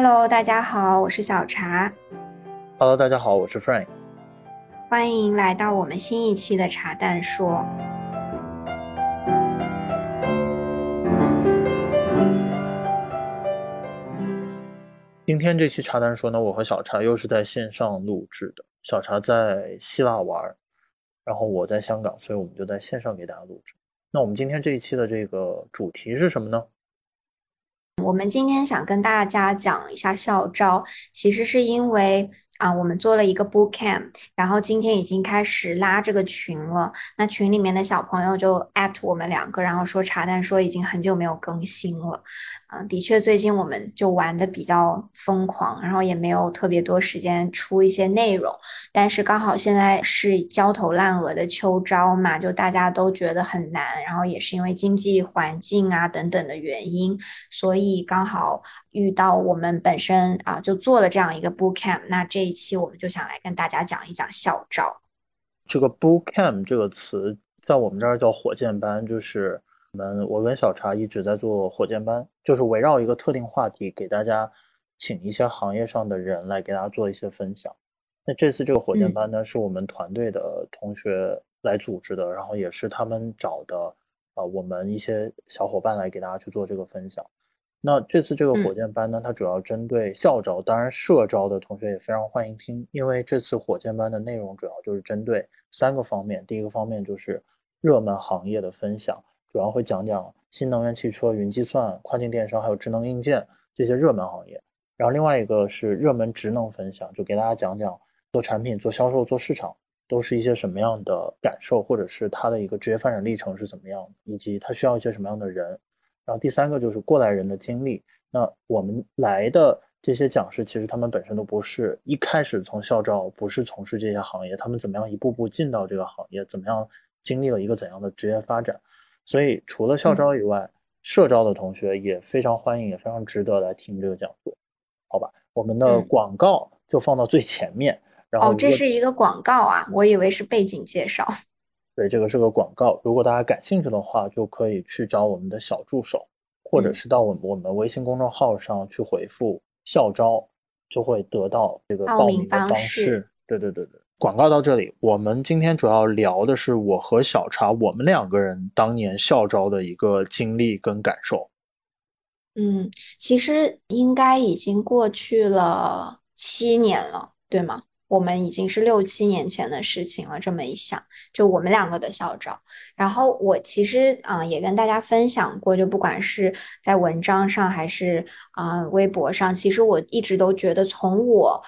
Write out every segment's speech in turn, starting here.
Hello，大家好，我是小茶。Hello，大家好，我是 Frank。欢迎来到我们新一期的茶蛋说。今天这期茶单说呢，我和小茶又是在线上录制的。小茶在希腊玩，然后我在香港，所以我们就在线上给大家录制。那我们今天这一期的这个主题是什么呢？我们今天想跟大家讲一下校招，其实是因为。啊，我们做了一个 boot camp，然后今天已经开始拉这个群了。那群里面的小朋友就 at 我们两个，然后说茶蛋说已经很久没有更新了。啊，的确，最近我们就玩的比较疯狂，然后也没有特别多时间出一些内容。但是刚好现在是焦头烂额的秋招嘛，就大家都觉得很难，然后也是因为经济环境啊等等的原因，所以刚好遇到我们本身啊就做了这样一个 boot camp。那这一期我们就想来跟大家讲一讲校招。这个 boot camp 这个词在我们这儿叫火箭班，就是。我们我跟小茶一直在做火箭班，就是围绕一个特定话题，给大家请一些行业上的人来给大家做一些分享。那这次这个火箭班呢，是我们团队的同学来组织的，然后也是他们找的，呃，我们一些小伙伴来给大家去做这个分享。那这次这个火箭班呢，它主要针对校招，当然社招的同学也非常欢迎听，因为这次火箭班的内容主要就是针对三个方面，第一个方面就是热门行业的分享。主要会讲讲新能源汽车、云计算、跨境电商，还有智能硬件这些热门行业。然后另外一个是热门职能分享，就给大家讲讲做产品、做销售、做市场都是一些什么样的感受，或者是他的一个职业发展历程是怎么样的，以及他需要一些什么样的人。然后第三个就是过来人的经历。那我们来的这些讲师，其实他们本身都不是一开始从校招，不是从事这些行业，他们怎么样一步步进到这个行业，怎么样经历了一个怎样的职业发展。所以，除了校招以外，社招的同学也非常欢迎，也非常值得来听这个讲座，好吧？我们的广告就放到最前面。然后，哦，这是一个广告啊，我以为是背景介绍。对，这个是个广告。如果大家感兴趣的话，就可以去找我们的小助手，或者是到我们我们微信公众号上去回复“校招”，就会得到这个报名的方式。对对对对。广告到这里，我们今天主要聊的是我和小茶我们两个人当年校招的一个经历跟感受。嗯，其实应该已经过去了七年了，对吗？我们已经是六七年前的事情了。这么一想，就我们两个的校招，然后我其实啊也跟大家分享过，就不管是在文章上还是啊微博上，其实我一直都觉得从我。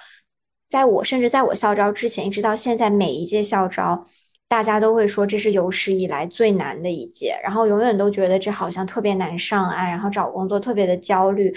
在我甚至在我校招之前，一直到现在，每一届校招，大家都会说这是有史以来最难的一届，然后永远都觉得这好像特别难上岸，然后找工作特别的焦虑。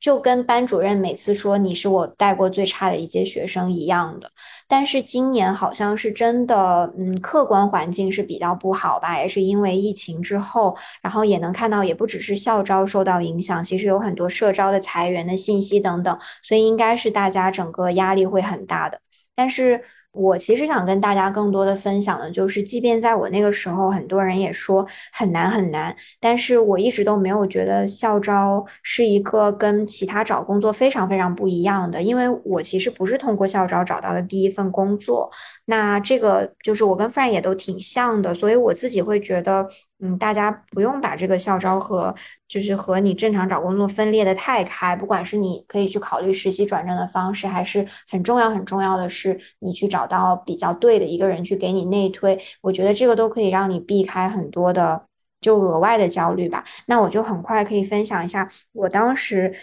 就跟班主任每次说你是我带过最差的一届学生一样的，但是今年好像是真的，嗯，客观环境是比较不好吧，也是因为疫情之后，然后也能看到，也不只是校招受到影响，其实有很多社招的裁员的信息等等，所以应该是大家整个压力会很大的，但是。我其实想跟大家更多的分享的，就是即便在我那个时候，很多人也说很难很难，但是我一直都没有觉得校招是一个跟其他找工作非常非常不一样的，因为我其实不是通过校招找到的第一份工作，那这个就是我跟 f r a n 也都挺像的，所以我自己会觉得。嗯，大家不用把这个校招和就是和你正常找工作分裂的太开。不管是你可以去考虑实习转正的方式，还是很重要很重要的是你去找到比较对的一个人去给你内推，我觉得这个都可以让你避开很多的就额外的焦虑吧。那我就很快可以分享一下我当时，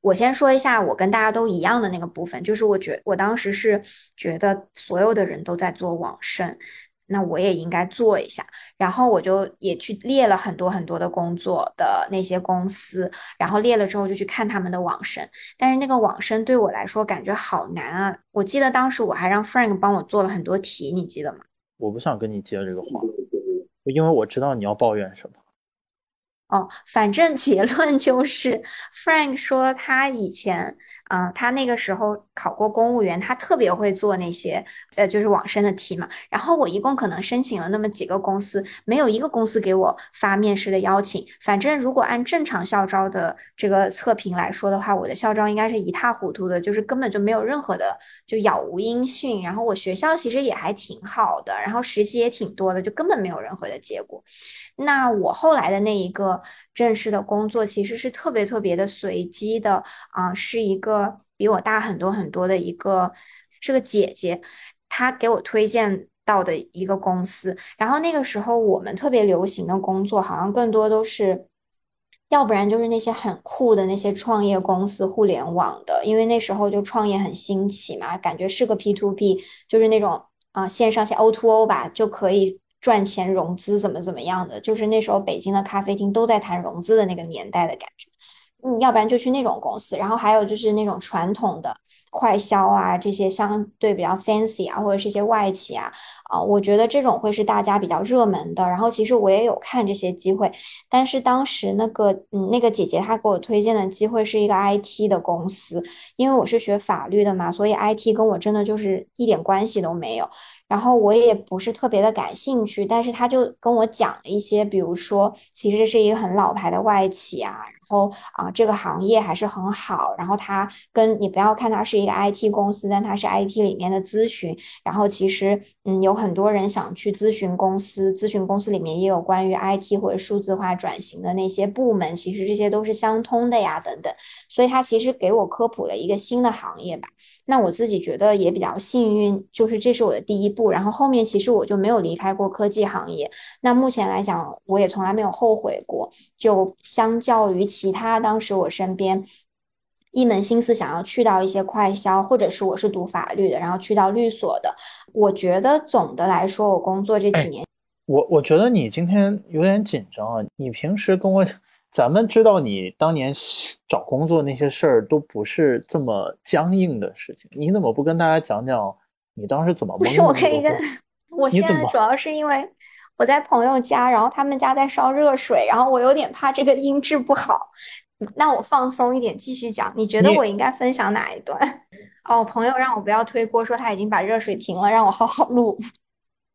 我先说一下我跟大家都一样的那个部分，就是我觉我当时是觉得所有的人都在做网申。那我也应该做一下，然后我就也去列了很多很多的工作的那些公司，然后列了之后就去看他们的网申，但是那个网申对我来说感觉好难啊！我记得当时我还让 Frank 帮我做了很多题，你记得吗？我不想跟你接这个话，因为我知道你要抱怨什么。哦，反正结论就是，Frank 说他以前，嗯，他那个时候考过公务员，他特别会做那些，呃，就是网申的题嘛。然后我一共可能申请了那么几个公司，没有一个公司给我发面试的邀请。反正如果按正常校招的这个测评来说的话，我的校招应该是一塌糊涂的，就是根本就没有任何的，就杳无音讯。然后我学校其实也还挺好的，然后实习也挺多的，就根本没有任何的结果。那我后来的那一个正式的工作其实是特别特别的随机的啊，是一个比我大很多很多的一个是个姐姐，她给我推荐到的一个公司。然后那个时候我们特别流行的工作，好像更多都是，要不然就是那些很酷的那些创业公司，互联网的，因为那时候就创业很兴起嘛，感觉是个 P to P，就是那种啊线上线 O to O 吧，就可以。赚钱融资怎么怎么样的，就是那时候北京的咖啡厅都在谈融资的那个年代的感觉。嗯，要不然就去那种公司，然后还有就是那种传统的快销啊，这些相对比较 fancy 啊，或者是一些外企啊，啊，我觉得这种会是大家比较热门的。然后其实我也有看这些机会，但是当时那个嗯那个姐姐她给我推荐的机会是一个 IT 的公司，因为我是学法律的嘛，所以 IT 跟我真的就是一点关系都没有。然后我也不是特别的感兴趣，但是他就跟我讲了一些，比如说，其实这是一个很老牌的外企啊。然后啊，这个行业还是很好。然后他跟你不要看它是一个 IT 公司，但它是 IT 里面的咨询。然后其实嗯，有很多人想去咨询公司，咨询公司里面也有关于 IT 或者数字化转型的那些部门，其实这些都是相通的呀，等等。所以他其实给我科普了一个新的行业吧。那我自己觉得也比较幸运，就是这是我的第一步。然后后面其实我就没有离开过科技行业。那目前来讲，我也从来没有后悔过。就相较于。其他当时我身边一门心思想要去到一些快销，或者是我是读法律的，然后去到律所的。我觉得总的来说，我工作这几年，我我觉得你今天有点紧张啊。你平时跟我，咱们知道你当年找工作那些事儿都不是这么僵硬的事情，你怎么不跟大家讲讲你当时怎么？不是，我可以跟，我现在主要是因为。我在朋友家，然后他们家在烧热水，然后我有点怕这个音质不好。那我放松一点，继续讲。你觉得我应该分享哪一段？哦，朋友让我不要推锅，说他已经把热水停了，让我好好录。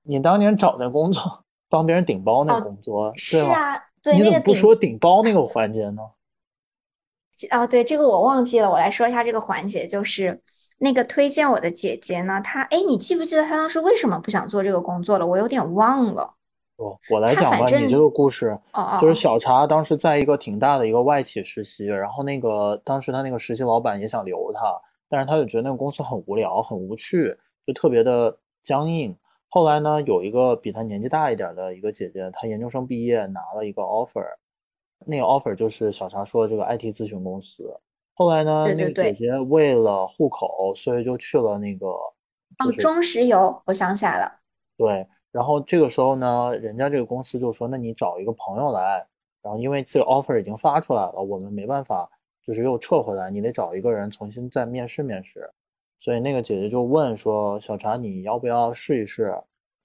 你当年找的工作，帮别人顶包那工作，是啊，对，你怎么不说顶包那个环节呢？哦，对，这个我忘记了，我来说一下这个环节，就是那个推荐我的姐姐呢，她，哎，你记不记得她当时为什么不想做这个工作了？我有点忘了。我我来讲吧，你这个故事哦就是小茶当时在一个挺大的一个外企实习，然后那个当时他那个实习老板也想留他，但是他就觉得那个公司很无聊、很无趣，就特别的僵硬。后来呢，有一个比他年纪大一点的一个姐姐，她研究生毕业拿了一个 offer，那个 offer 就是小茶说的这个 IT 咨询公司。后来呢，那个姐姐为了户口，所以就去了那个哦中石油，我想起来了，对。然后这个时候呢，人家这个公司就说：“那你找一个朋友来。”然后因为这个 offer 已经发出来了，我们没办法，就是又撤回来，你得找一个人重新再面试面试。所以那个姐姐就问说：“小茶，你要不要试一试？”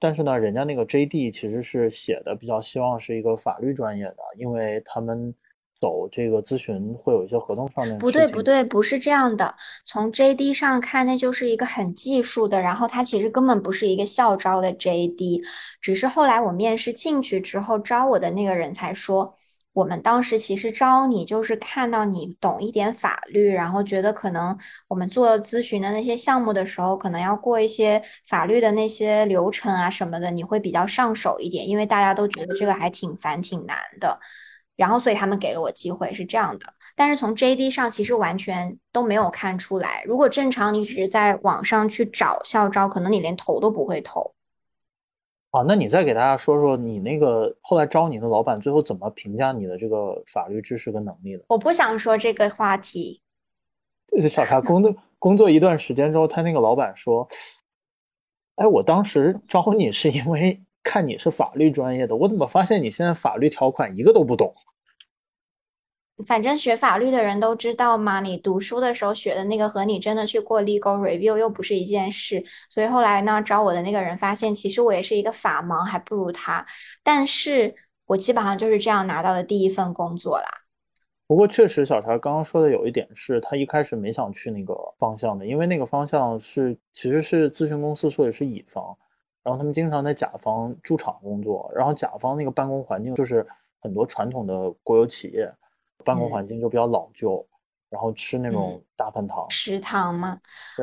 但是呢，人家那个 JD 其实是写的比较希望是一个法律专业的，因为他们。走这个咨询会有一些合同上面不对不对不是这样的，从 JD 上看那就是一个很技术的，然后他其实根本不是一个校招的 JD，只是后来我面试进去之后招我的那个人才说，我们当时其实招你就是看到你懂一点法律，然后觉得可能我们做咨询的那些项目的时候，可能要过一些法律的那些流程啊什么的，你会比较上手一点，因为大家都觉得这个还挺烦挺难的。然后，所以他们给了我机会，是这样的。但是从 JD 上其实完全都没有看出来。如果正常，你只是在网上去找校招，可能你连投都不会投。啊，那你再给大家说说你那个后来招你的老板最后怎么评价你的这个法律知识跟能力的？我不想说这个话题。小茶工作工作一段时间之后，他那个老板说：“哎，我当时招你是因为。”看你是法律专业的，我怎么发现你现在法律条款一个都不懂？反正学法律的人都知道嘛，你读书的时候学的那个和你真的去过 legal review 又不是一件事。所以后来呢，找我的那个人发现，其实我也是一个法盲，还不如他。但是我基本上就是这样拿到的第一份工作啦。不过确实，小陈刚刚说的有一点是他一开始没想去那个方向的，因为那个方向是其实是咨询公司，所以是乙方，然后他们经常在甲方驻场工作，然后甲方那个办公环境就是很多传统的国有企业办公环境就比较老旧。然后吃那种大饭堂，食堂嘛？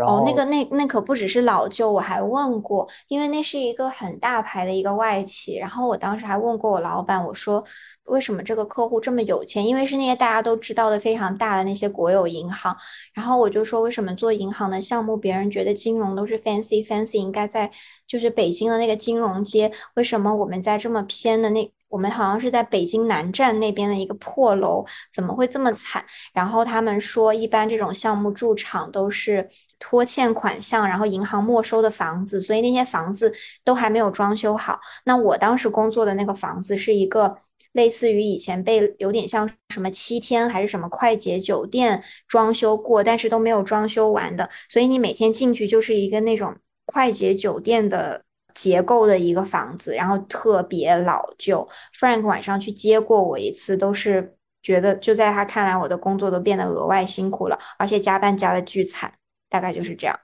哦，那个那那可不只是老旧，我还问过，因为那是一个很大牌的一个外企。然后我当时还问过我老板，我说为什么这个客户这么有钱？因为是那些大家都知道的非常大的那些国有银行。然后我就说为什么做银行的项目，别人觉得金融都是 fancy fancy，应该在就是北京的那个金融街，为什么我们在这么偏的那？我们好像是在北京南站那边的一个破楼，怎么会这么惨？然后他们说，一般这种项目驻场都是拖欠款项，然后银行没收的房子，所以那些房子都还没有装修好。那我当时工作的那个房子是一个类似于以前被有点像什么七天还是什么快捷酒店装修过，但是都没有装修完的，所以你每天进去就是一个那种快捷酒店的。结构的一个房子，然后特别老旧。Frank 晚上去接过我一次，都是觉得就在他看来，我的工作都变得额外辛苦了，而且加班加的巨惨，大概就是这样。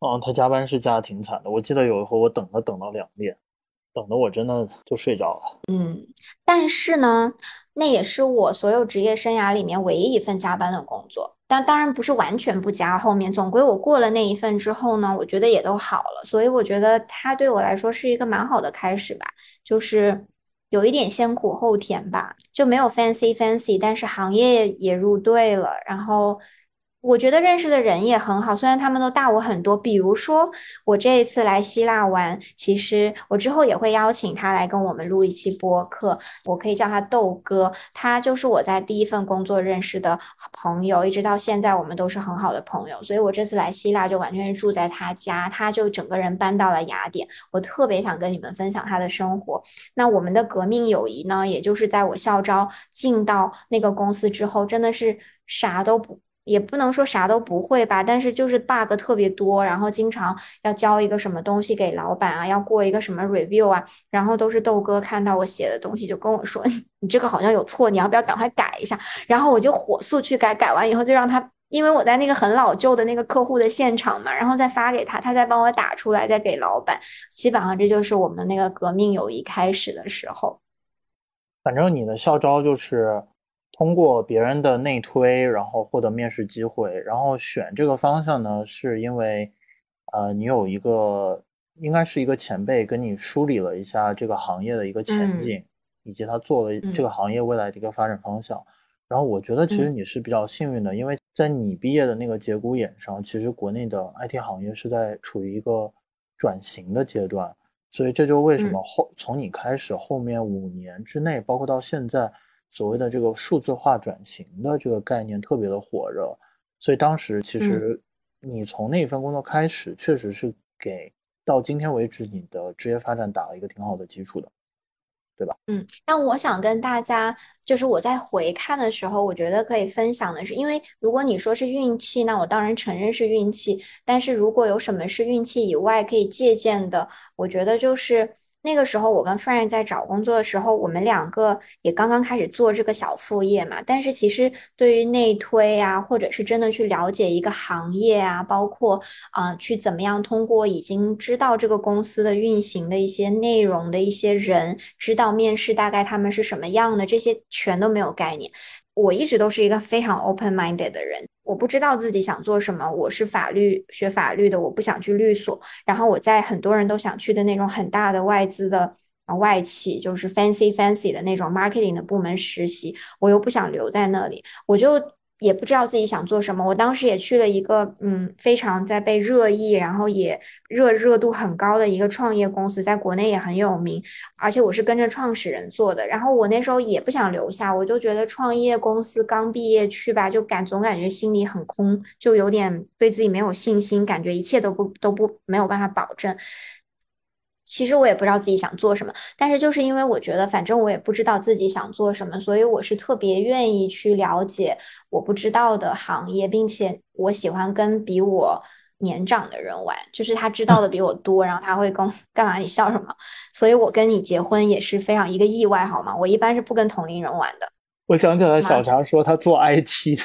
嗯，他加班是加的挺惨的。我记得有一回我等他等到两点，等的我真的就睡着了。嗯，但是呢，那也是我所有职业生涯里面唯一一份加班的工作。但当然不是完全不加，后面总归我过了那一份之后呢，我觉得也都好了，所以我觉得它对我来说是一个蛮好的开始吧，就是有一点先苦后甜吧，就没有 fancy fancy，但是行业也入对了，然后。我觉得认识的人也很好，虽然他们都大我很多。比如说，我这一次来希腊玩，其实我之后也会邀请他来跟我们录一期播客。我可以叫他豆哥，他就是我在第一份工作认识的朋友，一直到现在我们都是很好的朋友。所以我这次来希腊就完全是住在他家，他就整个人搬到了雅典。我特别想跟你们分享他的生活。那我们的革命友谊呢，也就是在我校招进到那个公司之后，真的是啥都不。也不能说啥都不会吧，但是就是 bug 特别多，然后经常要交一个什么东西给老板啊，要过一个什么 review 啊，然后都是豆哥看到我写的东西就跟我说，你这个好像有错，你要不要赶快改一下？然后我就火速去改，改完以后就让他，因为我在那个很老旧的那个客户的现场嘛，然后再发给他，他再帮我打出来，再给老板。基本上这就是我们的那个革命友谊开始的时候。反正你的校招就是。通过别人的内推，然后获得面试机会，然后选这个方向呢，是因为，呃，你有一个应该是一个前辈跟你梳理了一下这个行业的一个前景，以及他做了这个行业未来的一个发展方向。然后我觉得其实你是比较幸运的，因为在你毕业的那个节骨眼上，其实国内的 IT 行业是在处于一个转型的阶段，所以这就为什么后从你开始后面五年之内，包括到现在。所谓的这个数字化转型的这个概念特别的火热，所以当时其实你从那一份工作开始，确实是给到今天为止你的职业发展打了一个挺好的基础的，对吧？嗯，但我想跟大家，就是我在回看的时候，我觉得可以分享的是，因为如果你说是运气，那我当然承认是运气，但是如果有什么是运气以外可以借鉴的，我觉得就是。那个时候，我跟 Frank 在找工作的时候，我们两个也刚刚开始做这个小副业嘛。但是其实对于内推啊，或者是真的去了解一个行业啊，包括啊去怎么样通过已经知道这个公司的运行的一些内容的一些人，知道面试大概他们是什么样的，这些全都没有概念。我一直都是一个非常 open minded 的人，我不知道自己想做什么。我是法律学法律的，我不想去律所。然后我在很多人都想去的那种很大的外资的啊外企，就是 fancy fancy 的那种 marketing 的部门实习，我又不想留在那里，我就。也不知道自己想做什么。我当时也去了一个，嗯，非常在被热议，然后也热热度很高的一个创业公司，在国内也很有名。而且我是跟着创始人做的。然后我那时候也不想留下，我就觉得创业公司刚毕业去吧，就感总感觉心里很空，就有点对自己没有信心，感觉一切都不都不没有办法保证。其实我也不知道自己想做什么，但是就是因为我觉得，反正我也不知道自己想做什么，所以我是特别愿意去了解我不知道的行业，并且我喜欢跟比我年长的人玩，就是他知道的比我多，然后他会跟干嘛？你笑什么？所以我跟你结婚也是非常一个意外，好吗？我一般是不跟同龄人玩的。我想起来，小常说他做 IT 的，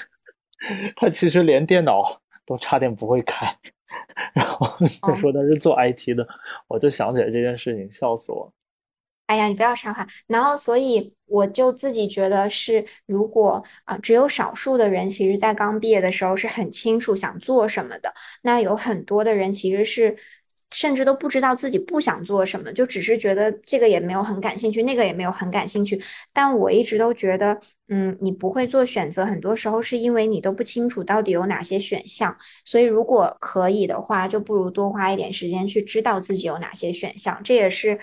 他其实连电脑都差点不会开，然后他说他是做 IT 的，我就想起来这件事情，笑死我。哎呀，你不要伤害。然后，所以我就自己觉得是，如果啊，只有少数的人，其实在刚毕业的时候是很清楚想做什么的。那有很多的人其实是，甚至都不知道自己不想做什么，就只是觉得这个也没有很感兴趣，那个也没有很感兴趣。但我一直都觉得，嗯，你不会做选择，很多时候是因为你都不清楚到底有哪些选项。所以，如果可以的话，就不如多花一点时间去知道自己有哪些选项。这也是。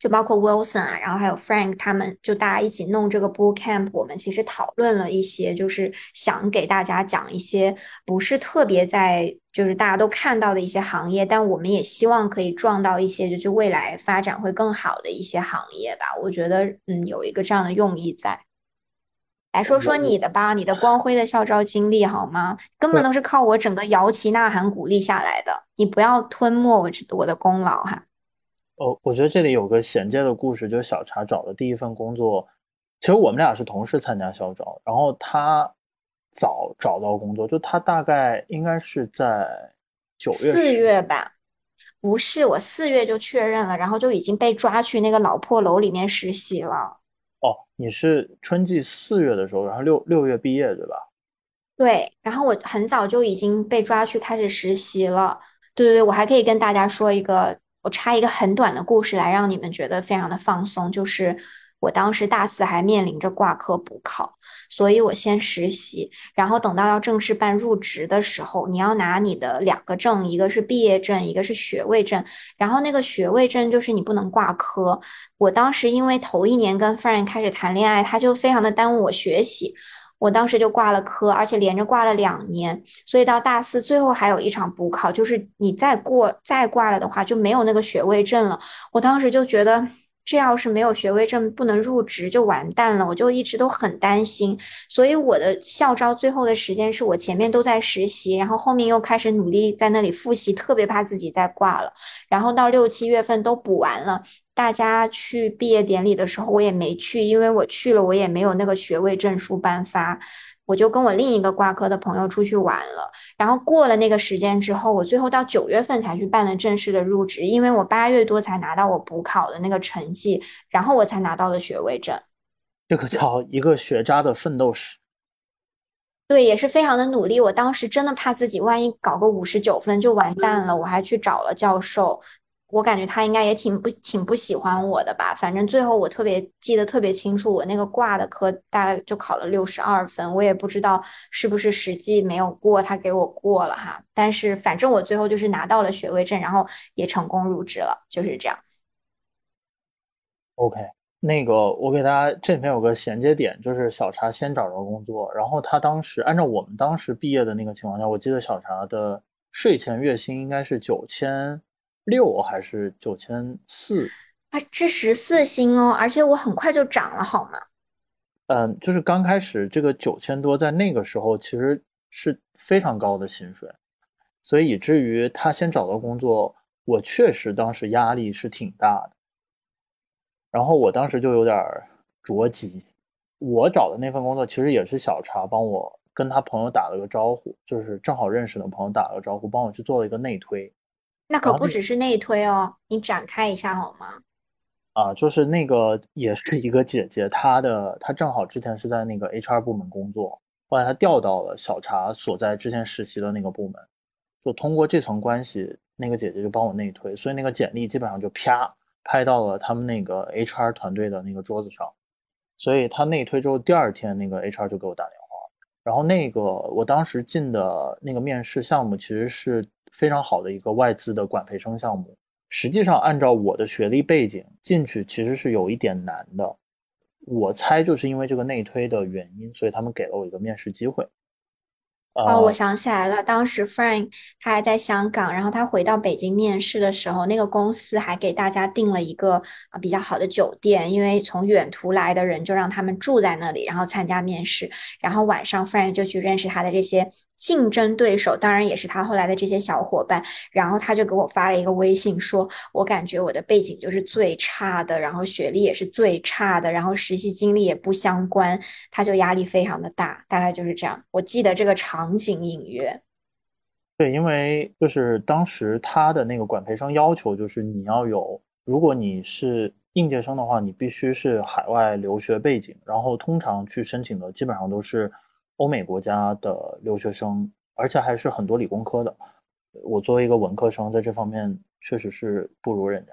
就包括 Wilson 啊，然后还有 Frank 他们，就大家一起弄这个 Boot Camp，我们其实讨论了一些，就是想给大家讲一些不是特别在就是大家都看到的一些行业，但我们也希望可以撞到一些就是未来发展会更好的一些行业吧。我觉得嗯有一个这样的用意在。来说说你的吧，你的光辉的校招经历好吗？根本都是靠我整个摇旗呐喊鼓励下来的，你不要吞没我我的功劳哈。哦，我觉得这里有个衔接的故事，就是小茶找的第一份工作，其实我们俩是同时参加校招，然后他早找到工作，就他大概应该是在九月四月吧，不是我四月就确认了，然后就已经被抓去那个老破楼里面实习了。哦，你是春季四月的时候，然后六六月毕业对吧？对，然后我很早就已经被抓去开始实习了。对对对，我还可以跟大家说一个。我插一个很短的故事来让你们觉得非常的放松，就是我当时大四还面临着挂科补考，所以我先实习，然后等到要正式办入职的时候，你要拿你的两个证，一个是毕业证，一个是学位证，然后那个学位证就是你不能挂科。我当时因为头一年跟 friend 开始谈恋爱，他就非常的耽误我学习。我当时就挂了科，而且连着挂了两年，所以到大四最后还有一场补考，就是你再过再挂了的话，就没有那个学位证了。我当时就觉得。这要是没有学位证不能入职就完蛋了，我就一直都很担心，所以我的校招最后的时间是我前面都在实习，然后后面又开始努力在那里复习，特别怕自己再挂了，然后到六七月份都补完了，大家去毕业典礼的时候我也没去，因为我去了我也没有那个学位证书颁发。我就跟我另一个挂科的朋友出去玩了，然后过了那个时间之后，我最后到九月份才去办了正式的入职，因为我八月多才拿到我补考的那个成绩，然后我才拿到了学位证。这个叫一个学渣的奋斗史。对，也是非常的努力。我当时真的怕自己万一搞个五十九分就完蛋了，我还去找了教授。我感觉他应该也挺不挺不喜欢我的吧，反正最后我特别记得特别清楚，我那个挂的科大概就考了六十二分，我也不知道是不是实际没有过，他给我过了哈。但是反正我最后就是拿到了学位证，然后也成功入职了，就是这样。OK，那个我给大家这里面有个衔接点，就是小茶先找着工作，然后他当时按照我们当时毕业的那个情况下，我记得小茶的税前月薪应该是九千。六还是九千四啊？这十四薪哦，而且我很快就涨了，好吗？嗯，就是刚开始这个九千多，在那个时候其实是非常高的薪水，所以以至于他先找到工作，我确实当时压力是挺大的。然后我当时就有点着急。我找的那份工作其实也是小茶帮我跟他朋友打了个招呼，就是正好认识的朋友打了个招呼，帮我去做了一个内推。那可不只是内推哦，你展开一下好吗？啊，就是那个也是一个姐姐，她的她正好之前是在那个 HR 部门工作，后来她调到了小茶所在之前实习的那个部门，就通过这层关系，那个姐姐就帮我内推，所以那个简历基本上就啪拍到了他们那个 HR 团队的那个桌子上，所以他内推之后，第二天那个 HR 就给我打电话，然后那个我当时进的那个面试项目其实是。非常好的一个外资的管培生项目，实际上按照我的学历背景进去其实是有一点难的，我猜就是因为这个内推的原因，所以他们给了我一个面试机会。哦，我想起来了，当时 Frank 他还在香港，然后他回到北京面试的时候，那个公司还给大家订了一个啊比较好的酒店，因为从远途来的人就让他们住在那里，然后参加面试，然后晚上 Frank 就去认识他的这些。竞争对手，当然也是他后来的这些小伙伴。然后他就给我发了一个微信，说我感觉我的背景就是最差的，然后学历也是最差的，然后实习经历也不相关，他就压力非常的大，大概就是这样。我记得这个场景隐约。对，因为就是当时他的那个管培生要求就是你要有，如果你是应届生的话，你必须是海外留学背景，然后通常去申请的基本上都是欧美国家的留学生，而且还是很多理工科的。我作为一个文科生，在这方面确实是不如人家。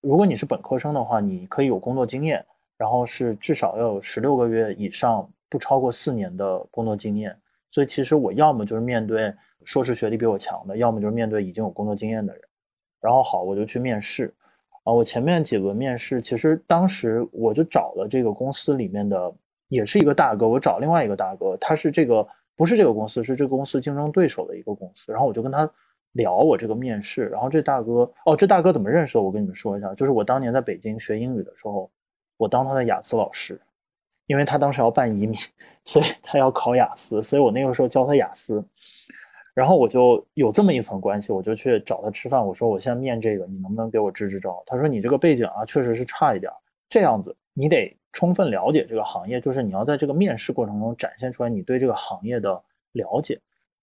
如果你是本科生的话，你可以有工作经验，然后是至少要有十六个月以上，不超过四年的工作经验。所以其实我要么就是面对。硕士学历比我强的，要么就是面对已经有工作经验的人，然后好，我就去面试。啊，我前面几轮面试，其实当时我就找了这个公司里面的，也是一个大哥，我找另外一个大哥，他是这个不是这个公司，是这个公司竞争对手的一个公司。然后我就跟他聊我这个面试，然后这大哥，哦，这大哥怎么认识的？我跟你们说一下，就是我当年在北京学英语的时候，我当他的雅思老师，因为他当时要办移民，所以他要考雅思，所以我那个时候教他雅思。然后我就有这么一层关系，我就去找他吃饭。我说我现在面这个，你能不能给我支支招？他说你这个背景啊，确实是差一点。这样子，你得充分了解这个行业，就是你要在这个面试过程中展现出来你对这个行业的了解。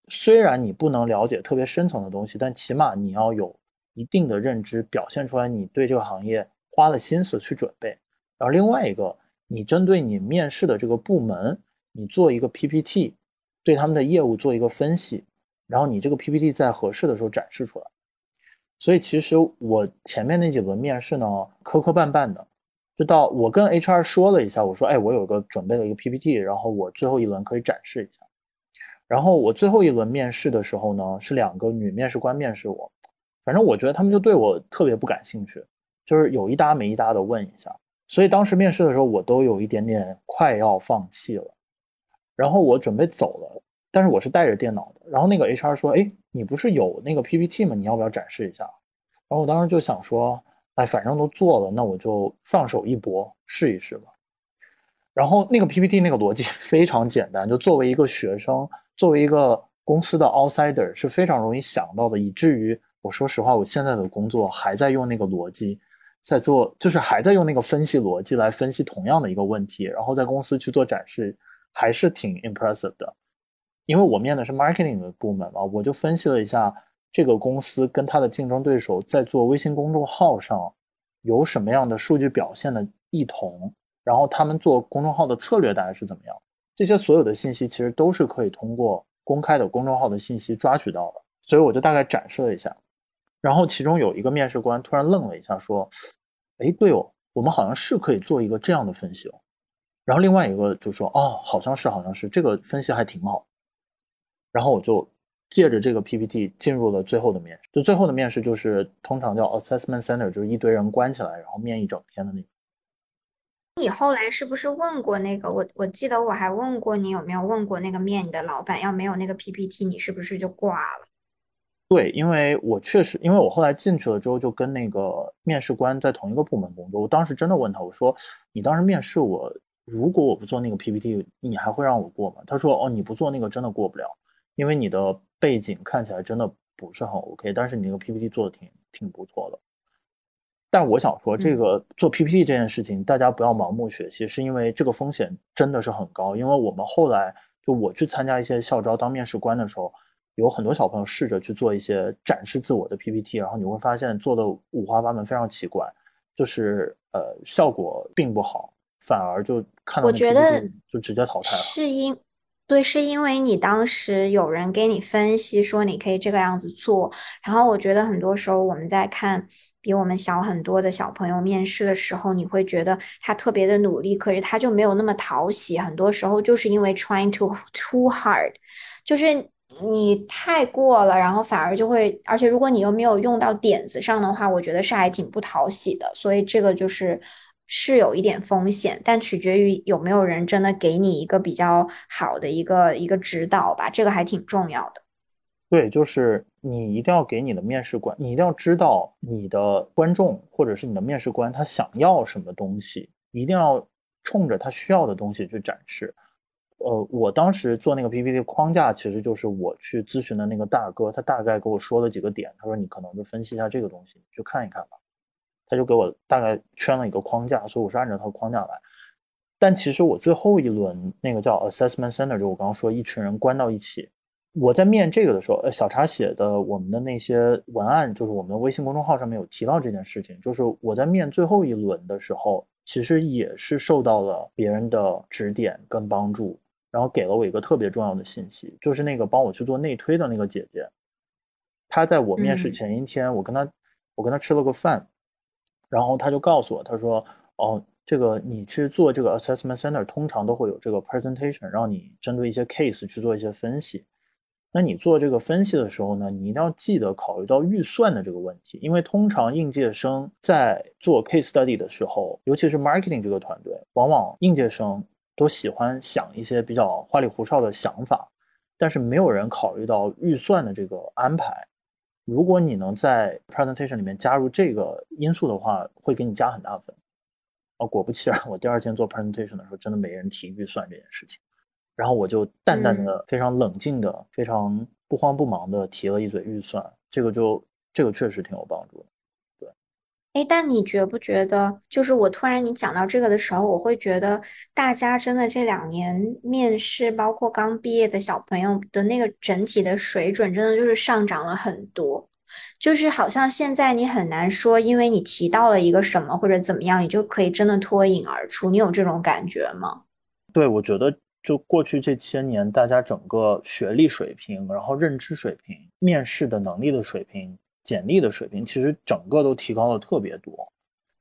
虽然你不能了解特别深层的东西，但起码你要有一定的认知，表现出来你对这个行业花了心思去准备。然后另外一个，你针对你面试的这个部门，你做一个 PPT，对他们的业务做一个分析。然后你这个 PPT 在合适的时候展示出来，所以其实我前面那几轮面试呢，磕磕绊绊的，就到我跟 HR 说了一下，我说，哎，我有个准备了一个 PPT，然后我最后一轮可以展示一下。然后我最后一轮面试的时候呢，是两个女面试官面试我，反正我觉得他们就对我特别不感兴趣，就是有一搭没一搭的问一下，所以当时面试的时候我都有一点点快要放弃了，然后我准备走了。但是我是带着电脑的，然后那个 HR 说：“哎，你不是有那个 PPT 吗？你要不要展示一下？”然后我当时就想说：“哎，反正都做了，那我就放手一搏，试一试吧。”然后那个 PPT 那个逻辑 非常简单，就作为一个学生，作为一个公司的 outsider 是非常容易想到的，以至于我说实话，我现在的工作还在用那个逻辑在做，就是还在用那个分析逻辑来分析同样的一个问题，然后在公司去做展示，还是挺 impressive 的。因为我面的是 marketing 的部门嘛，我就分析了一下这个公司跟它的竞争对手在做微信公众号上有什么样的数据表现的异同，然后他们做公众号的策略大概是怎么样，这些所有的信息其实都是可以通过公开的公众号的信息抓取到的，所以我就大概展示了一下，然后其中有一个面试官突然愣了一下，说：“哎，对哦，我们好像是可以做一个这样的分析哦。”然后另外一个就说：“哦，好像是，好像是，这个分析还挺好。”然后我就借着这个 PPT 进入了最后的面试，就最后的面试就是通常叫 assessment center，就是一堆人关起来，然后面一整天的那种。你后来是不是问过那个？我我记得我还问过你有没有问过那个面你的老板，要没有那个 PPT，你是不是就挂了？对，因为我确实，因为我后来进去了之后，就跟那个面试官在同一个部门工作。我当时真的问他，我说：“你当时面试我，如果我不做那个 PPT，你还会让我过吗？”他说：“哦，你不做那个真的过不了。”因为你的背景看起来真的不是很 OK，但是你那个 PPT 做的挺挺不错的。但我想说，这个做 PPT 这件事情，大家不要盲目学习，是因为这个风险真的是很高。因为我们后来就我去参加一些校招当面试官的时候，有很多小朋友试着去做一些展示自我的 PPT，然后你会发现做的五花八门，非常奇怪，就是呃效果并不好，反而就看到我觉得就直接淘汰了。是因对，是因为你当时有人给你分析说你可以这个样子做，然后我觉得很多时候我们在看比我们小很多的小朋友面试的时候，你会觉得他特别的努力，可是他就没有那么讨喜。很多时候就是因为 trying to too hard，就是你太过了，然后反而就会，而且如果你又没有用到点子上的话，我觉得是还挺不讨喜的。所以这个就是。是有一点风险，但取决于有没有人真的给你一个比较好的一个一个指导吧，这个还挺重要的。对，就是你一定要给你的面试官，你一定要知道你的观众或者是你的面试官他想要什么东西，一定要冲着他需要的东西去展示。呃，我当时做那个 PPT 框架，其实就是我去咨询的那个大哥，他大概给我说了几个点，他说你可能就分析一下这个东西，去看一看吧。他就给我大概圈了一个框架，所以我是按照他的框架来。但其实我最后一轮那个叫 Assessment Center，就我刚刚说一群人关到一起，我在面这个的时候，呃，小茶写的我们的那些文案，就是我们的微信公众号上面有提到这件事情，就是我在面最后一轮的时候，其实也是受到了别人的指点跟帮助。然后给了我一个特别重要的信息，就是那个帮我去做内推的那个姐姐，她在我面试前一天，我跟她我跟她吃了个饭，然后他就告诉我，他说：“哦，这个你去做这个 assessment center，通常都会有这个 presentation，让你针对一些 case 去做一些分析。那你做这个分析的时候呢，你一定要记得考虑到预算的这个问题，因为通常应届生在做 case study 的时候，尤其是 marketing 这个团队，往往应届生。”都喜欢想一些比较花里胡哨的想法，但是没有人考虑到预算的这个安排。如果你能在 presentation 里面加入这个因素的话，会给你加很大分。哦，果不其然，我第二天做 presentation 的时候，真的没人提预算这件事情。然后我就淡淡的、非常冷静的、非常不慌不忙的提了一嘴预算，这个就这个确实挺有帮助的。哎，但你觉不觉得，就是我突然你讲到这个的时候，我会觉得大家真的这两年面试，包括刚毕业的小朋友的那个整体的水准，真的就是上涨了很多。就是好像现在你很难说，因为你提到了一个什么或者怎么样，你就可以真的脱颖而出。你有这种感觉吗？对，我觉得就过去这些年，大家整个学历水平，然后认知水平，面试的能力的水平。简历的水平其实整个都提高了特别多。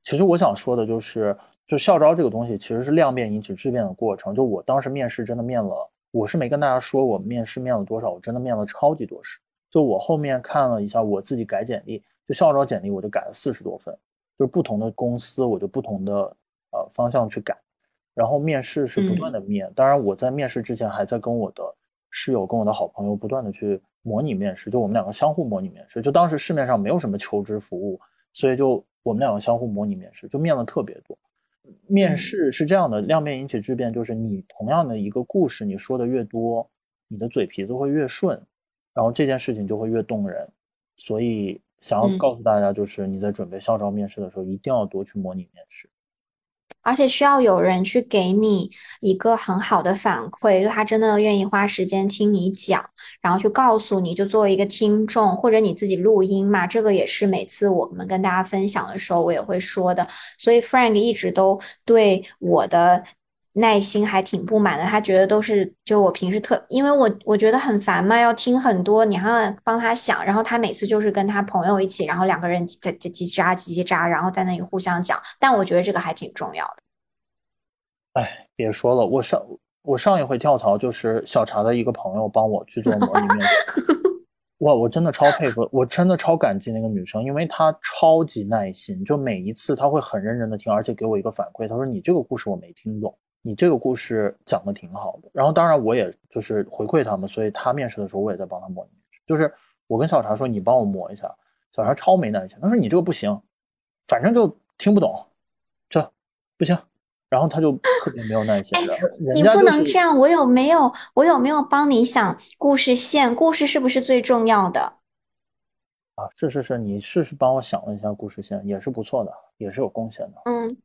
其实我想说的就是，就校招这个东西其实是量变引起质变的过程。就我当时面试真的面了，我是没跟大家说我面试面了多少，我真的面了超级多试。就我后面看了一下我自己改简历，就校招简历我就改了四十多份，就是不同的公司我就不同的呃方向去改。然后面试是不断的面，当然我在面试之前还在跟我的室友、跟我的好朋友不断的去。模拟面试，就我们两个相互模拟面试。就当时市面上没有什么求职服务，所以就我们两个相互模拟面试，就面了特别多。面试是这样的，量变引起质变，就是你同样的一个故事，你说的越多，你的嘴皮子会越顺，然后这件事情就会越动人。所以想要告诉大家，就是你在准备校招面试的时候，一定要多去模拟面试。而且需要有人去给你一个很好的反馈，就他真的愿意花时间听你讲，然后去告诉你，就作为一个听众，或者你自己录音嘛，这个也是每次我们跟大家分享的时候，我也会说的。所以 Frank 一直都对我的。耐心还挺不满的，他觉得都是就我平时特，因为我我觉得很烦嘛，要听很多，你还要帮他想，然后他每次就是跟他朋友一起，然后两个人叽叽叽喳叽叽喳，然后在那里互相讲，但我觉得这个还挺重要的。哎，别说了，我上我上一回跳槽就是小茶的一个朋友帮我去做模拟面试，哇，我真的超佩服，我真的超感激那个女生，因为她超级耐心，就每一次她会很认真的听，而且给我一个反馈，她说你这个故事我没听懂。你这个故事讲的挺好的，然后当然我也就是回馈他们，所以他面试的时候我也在帮他模拟面试。就是我跟小茶说，你帮我磨一下，小茶超没耐心，他说你这个不行，反正就听不懂，这不行，然后他就特别没有耐心。你不能这样，我有没有我有没有帮你想故事线？故事是不是最重要的？啊，是是是，你试试帮我想了一下故事线，也是不错的，也是有贡献的。嗯。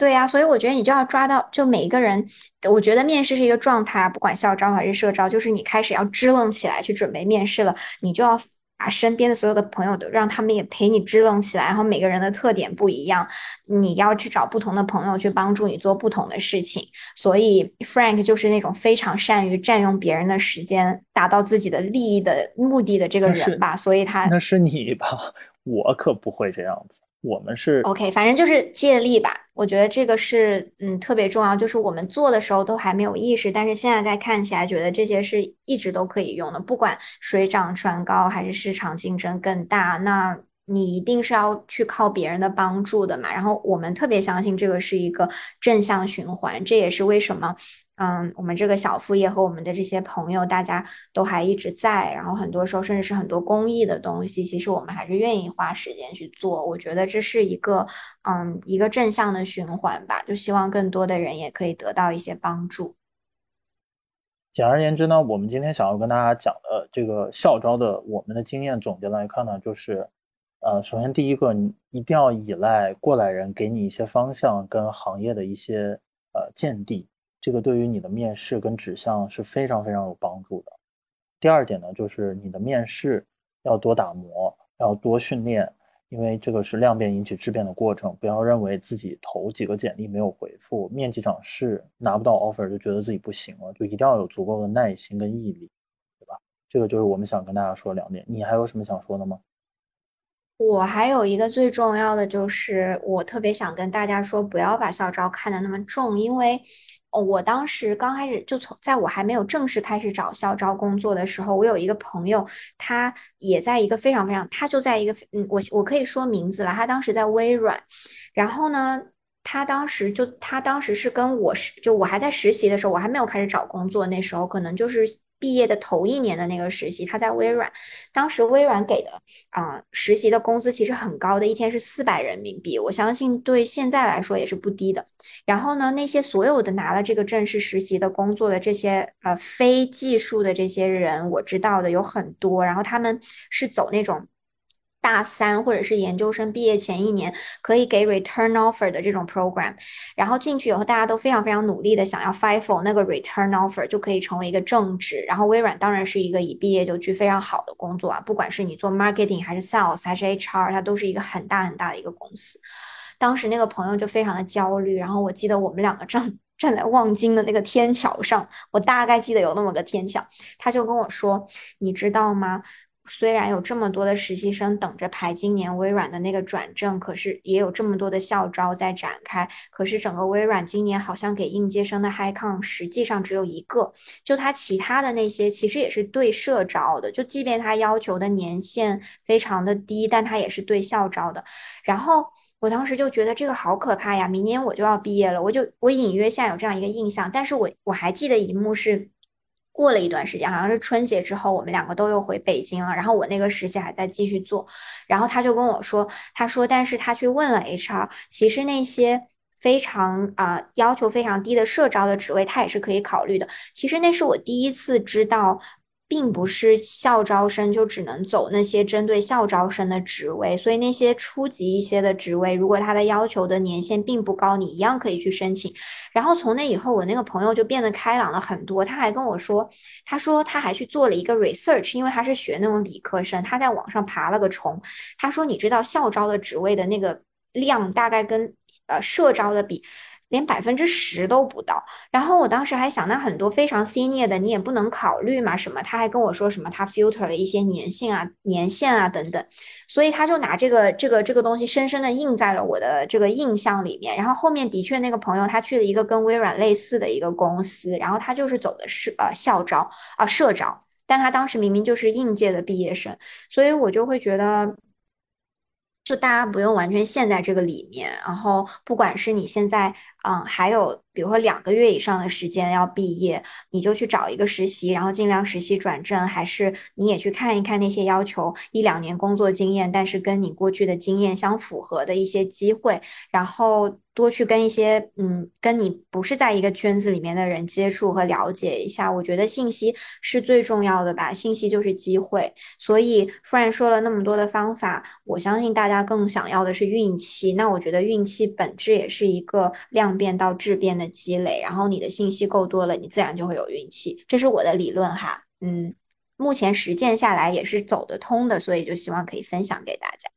对呀，所以我觉得你就要抓到，就每一个人，我觉得面试是一个状态，不管校招还是社招，就是你开始要支棱起来去准备面试了，你就要把身边的所有的朋友都让他们也陪你支棱起来，然后每个人的特点不一样，你要去找不同的朋友去帮助你做不同的事情。所以 Frank 就是那种非常善于占用别人的时间，达到自己的利益的目的的这个人吧。所以他那是你吧，我可不会这样子。我们是 OK，反正就是借力吧。我觉得这个是嗯特别重要，就是我们做的时候都还没有意识，但是现在在看起来，觉得这些是一直都可以用的。不管水涨船高还是市场竞争更大，那你一定是要去靠别人的帮助的嘛。然后我们特别相信这个是一个正向循环，这也是为什么。嗯，我们这个小副业和我们的这些朋友，大家都还一直在。然后很多时候，甚至是很多公益的东西，其实我们还是愿意花时间去做。我觉得这是一个，嗯，一个正向的循环吧。就希望更多的人也可以得到一些帮助。简而言之呢，我们今天想要跟大家讲的这个校招的我们的经验总结来看呢，就是，呃，首先第一个，你一定要依赖过来人给你一些方向跟行业的一些呃见地，这个对于你的面试跟指向是非常非常有帮助的。第二点呢，就是你的面试要多打磨，要多训练。因为这个是量变引起质变的过程，不要认为自己投几个简历没有回复，面几场试拿不到 offer 就觉得自己不行了，就一定要有足够的耐心跟毅力，对吧？这个就是我们想跟大家说两点。你还有什么想说的吗？我还有一个最重要的就是，我特别想跟大家说，不要把校招看得那么重，因为。哦，我当时刚开始就从在我还没有正式开始找校招工作的时候，我有一个朋友，他也在一个非常非常，他就在一个嗯，我我可以说名字了，他当时在微软，然后呢，他当时就他当时是跟我是就我还在实习的时候，我还没有开始找工作，那时候可能就是。毕业的头一年的那个实习，他在微软，当时微软给的啊实习的工资其实很高的，一天是四百人民币，我相信对现在来说也是不低的。然后呢，那些所有的拿了这个正式实习的工作的这些呃非技术的这些人，我知道的有很多，然后他们是走那种。大三或者是研究生毕业前一年可以给 return offer 的这种 program，然后进去以后大家都非常非常努力的想要 FIFO 那个 return offer 就可以成为一个正职。然后微软当然是一个一毕业就去非常好的工作啊，不管是你做 marketing 还是 sales 还是 HR，它都是一个很大很大的一个公司。当时那个朋友就非常的焦虑，然后我记得我们两个站 站在望京的那个天桥上，我大概记得有那么个天桥，他就跟我说，你知道吗？虽然有这么多的实习生等着排今年微软的那个转正，可是也有这么多的校招在展开。可是整个微软今年好像给应届生的 high con 实际上只有一个，就他其他的那些其实也是对社招的，就即便他要求的年限非常的低，但他也是对校招的。然后我当时就觉得这个好可怕呀！明年我就要毕业了，我就我隐约下有这样一个印象，但是我我还记得一幕是。过了一段时间，好像是春节之后，我们两个都又回北京了。然后我那个实习还在继续做，然后他就跟我说，他说，但是他去问了 HR，其实那些非常啊要求非常低的社招的职位，他也是可以考虑的。其实那是我第一次知道。并不是校招生就只能走那些针对校招生的职位，所以那些初级一些的职位，如果他的要求的年限并不高，你一样可以去申请。然后从那以后，我那个朋友就变得开朗了很多。他还跟我说，他说他还去做了一个 research，因为他是学那种理科生，他在网上爬了个虫。他说，你知道校招的职位的那个量大概跟呃社招的比。连百分之十都不到，然后我当时还想，那很多非常 senior 的你也不能考虑嘛？什么？他还跟我说什么？他 filter 了一些年限啊、年限啊等等，所以他就拿这个、这个、这个东西深深的印在了我的这个印象里面。然后后面的确那个朋友他去了一个跟微软类似的一个公司，然后他就是走的是呃校招啊社招，但他当时明明就是应届的毕业生，所以我就会觉得。就大家不用完全陷在这个里面，然后不管是你现在，嗯，还有比如说两个月以上的时间要毕业，你就去找一个实习，然后尽量实习转正，还是你也去看一看那些要求一两年工作经验，但是跟你过去的经验相符合的一些机会，然后。多去跟一些嗯，跟你不是在一个圈子里面的人接触和了解一下，我觉得信息是最重要的吧。信息就是机会，所以夫人说了那么多的方法，我相信大家更想要的是运气。那我觉得运气本质也是一个量变到质变的积累，然后你的信息够多了，你自然就会有运气。这是我的理论哈，嗯，目前实践下来也是走得通的，所以就希望可以分享给大家。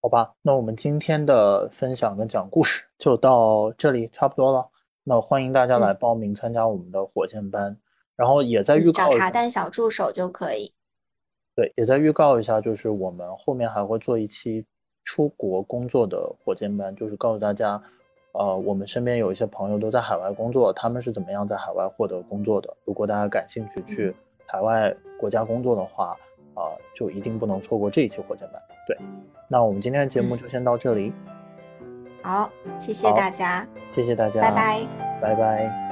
好吧，那我们今天的分享跟讲故事就到这里差不多了。那欢迎大家来报名参加我们的火箭班，然后也在预告找茶蛋小助手就可以。对，也在预告一下，就是我们后面还会做一期出国工作的火箭班，就是告诉大家，呃，我们身边有一些朋友都在海外工作，他们是怎么样在海外获得工作的。如果大家感兴趣去海外国家工作的话，啊，就一定不能错过这一期火箭班。对。那我们今天的节目就先到这里。好，谢谢大家，谢谢大家，拜拜，拜拜。